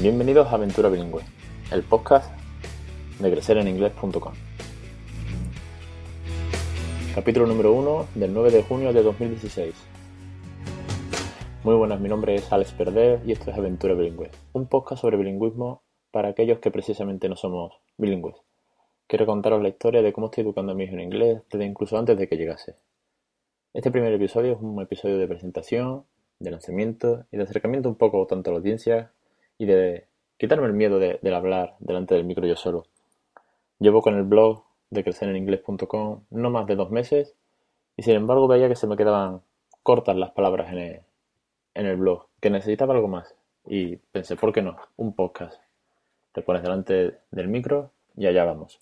Bienvenidos a Aventura Bilingüe, el podcast de crecereninglés.com. Capítulo número 1 del 9 de junio de 2016. Muy buenas, mi nombre es Alex Perder y esto es Aventura Bilingüe, un podcast sobre bilingüismo para aquellos que precisamente no somos bilingües. Quiero contaros la historia de cómo estoy educando a mi hijo en inglés desde incluso antes de que llegase. Este primer episodio es un episodio de presentación, de lanzamiento y de acercamiento un poco tanto a la audiencia y de quitarme el miedo de, del hablar delante del micro yo solo. Llevo con el blog de crecereninglés.com no más de dos meses y sin embargo veía que se me quedaban cortas las palabras en el, en el blog, que necesitaba algo más. Y pensé, ¿por qué no? Un podcast. Te pones delante del micro y allá vamos.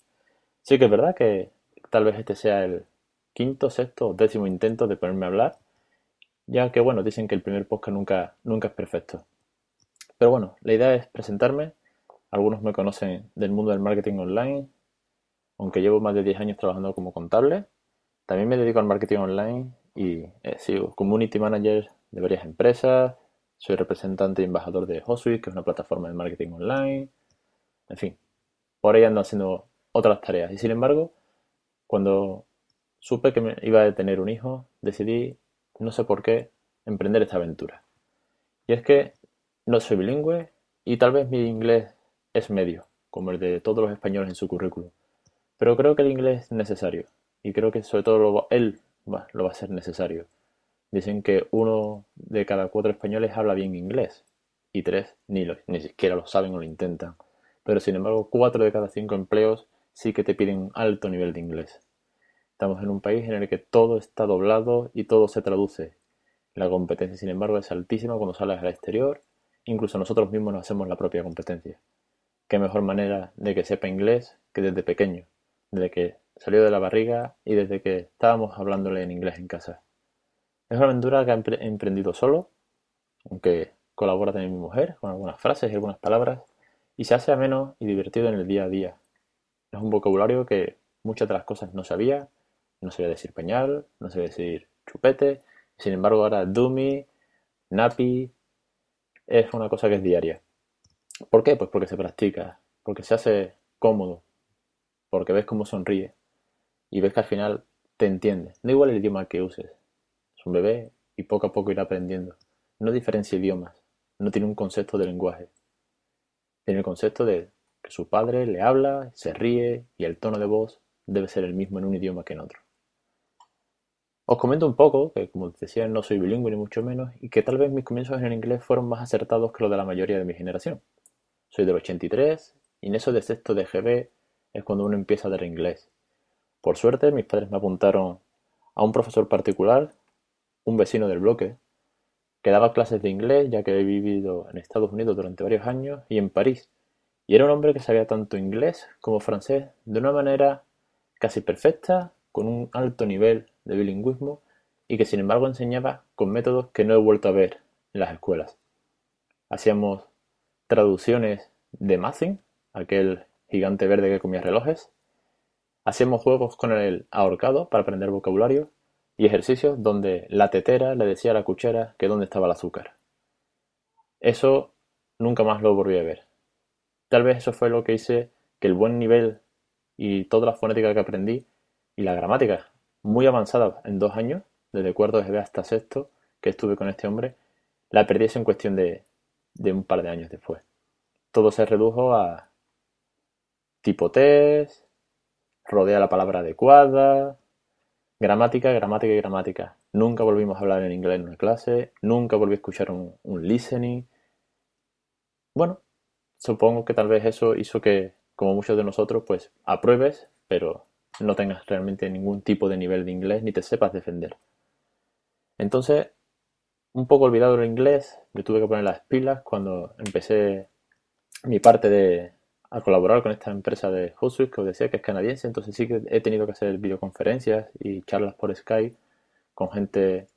Sí que es verdad que tal vez este sea el quinto, sexto o décimo intento de ponerme a hablar, ya que bueno, dicen que el primer podcast nunca, nunca es perfecto. Pero bueno, la idea es presentarme. Algunos me conocen del mundo del marketing online, aunque llevo más de 10 años trabajando como contable. También me dedico al marketing online y he sido community manager de varias empresas. Soy representante y embajador de HotSuite, que es una plataforma de marketing online. En fin, por ahí ando haciendo otras tareas. Y sin embargo, cuando supe que me iba a tener un hijo, decidí, no sé por qué, emprender esta aventura. Y es que no soy bilingüe y tal vez mi inglés es medio, como el de todos los españoles en su currículum. Pero creo que el inglés es necesario y creo que sobre todo él lo va a ser necesario. Dicen que uno de cada cuatro españoles habla bien inglés y tres ni, ni siquiera lo saben o lo intentan. Pero sin embargo, cuatro de cada cinco empleos sí que te piden alto nivel de inglés. Estamos en un país en el que todo está doblado y todo se traduce. La competencia, sin embargo, es altísima cuando sales al exterior Incluso nosotros mismos nos hacemos la propia competencia. Qué mejor manera de que sepa inglés que desde pequeño, desde que salió de la barriga y desde que estábamos hablándole en inglés en casa. Es una aventura que he emprendido solo, aunque colabora también mi mujer con algunas frases y algunas palabras, y se hace ameno y divertido en el día a día. Es un vocabulario que muchas de las cosas no sabía, no sabía decir pañal, no sabía decir chupete, sin embargo ahora dummy, nappy, es una cosa que es diaria. ¿Por qué? Pues porque se practica, porque se hace cómodo, porque ves cómo sonríe y ves que al final te entiende. No igual el idioma que uses. Es un bebé y poco a poco irá aprendiendo. No diferencia idiomas, no tiene un concepto de lenguaje. Tiene el concepto de que su padre le habla, se ríe y el tono de voz debe ser el mismo en un idioma que en otro. Os comento un poco, que como decía no soy bilingüe ni mucho menos, y que tal vez mis comienzos en inglés fueron más acertados que los de la mayoría de mi generación. Soy del 83 y en eso de sexto de GB es cuando uno empieza a dar inglés. Por suerte mis padres me apuntaron a un profesor particular, un vecino del bloque, que daba clases de inglés ya que he vivido en Estados Unidos durante varios años y en París. Y era un hombre que sabía tanto inglés como francés de una manera casi perfecta, con un alto nivel de bilingüismo y que sin embargo enseñaba con métodos que no he vuelto a ver en las escuelas. Hacíamos traducciones de Mazin, aquel gigante verde que comía relojes. Hacíamos juegos con el ahorcado para aprender vocabulario y ejercicios donde la tetera le decía a la cuchara que dónde estaba el azúcar. Eso nunca más lo volví a ver. Tal vez eso fue lo que hice que el buen nivel y toda la fonética que aprendí y la gramática muy avanzada en dos años, desde cuarto de GB hasta sexto, que estuve con este hombre, la perdiese en cuestión de, de un par de años después. Todo se redujo a tipo test, rodea la palabra adecuada, gramática, gramática y gramática. Nunca volvimos a hablar en inglés en una clase, nunca volví a escuchar un, un listening. Bueno, supongo que tal vez eso hizo que, como muchos de nosotros, pues apruebes, pero no tengas realmente ningún tipo de nivel de inglés ni te sepas defender. Entonces, un poco olvidado el inglés, me tuve que poner las pilas cuando empecé mi parte de a colaborar con esta empresa de HotSuite que os decía que es canadiense, entonces sí que he tenido que hacer videoconferencias y charlas por Skype con gente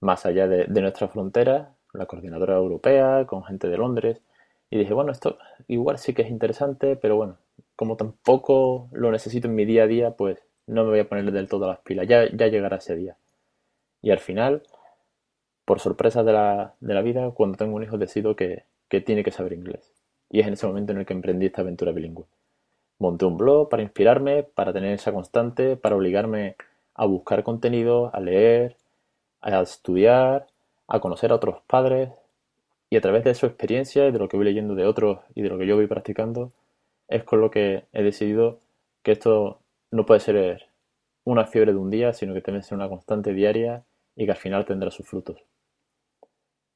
más allá de, de nuestra frontera, la coordinadora europea, con gente de Londres, y dije, bueno, esto igual sí que es interesante, pero bueno, como tampoco lo necesito en mi día a día, pues no me voy a poner del todo las pilas. Ya, ya llegará ese día. Y al final, por sorpresa de la, de la vida, cuando tengo un hijo decido que, que tiene que saber inglés. y es en ese momento en el que emprendí esta aventura bilingüe. Monté un blog para inspirarme, para tener esa constante, para obligarme a buscar contenido, a leer, a estudiar, a conocer a otros padres y a través de su experiencia y de lo que voy leyendo de otros y de lo que yo voy practicando es con lo que he decidido que esto no puede ser una fiebre de un día, sino que debe ser una constante diaria y que al final tendrá sus frutos.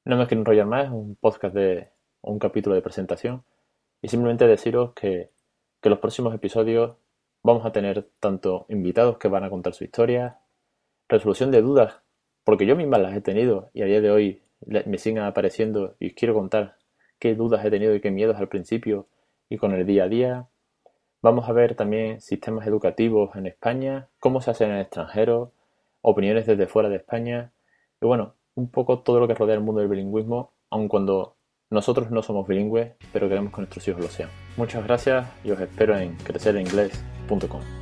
No me quiero enrollar más, un podcast de un capítulo de presentación y simplemente deciros que, que los próximos episodios vamos a tener tanto invitados que van a contar su historia, resolución de dudas, porque yo misma las he tenido y a día de hoy me siguen apareciendo y quiero contar qué dudas he tenido y qué miedos al principio y con el día a día. Vamos a ver también sistemas educativos en España, cómo se hace en el extranjero, opiniones desde fuera de España y bueno, un poco todo lo que rodea el mundo del bilingüismo, aun cuando nosotros no somos bilingües, pero queremos que nuestros hijos lo sean. Muchas gracias y os espero en crecerenglés.com.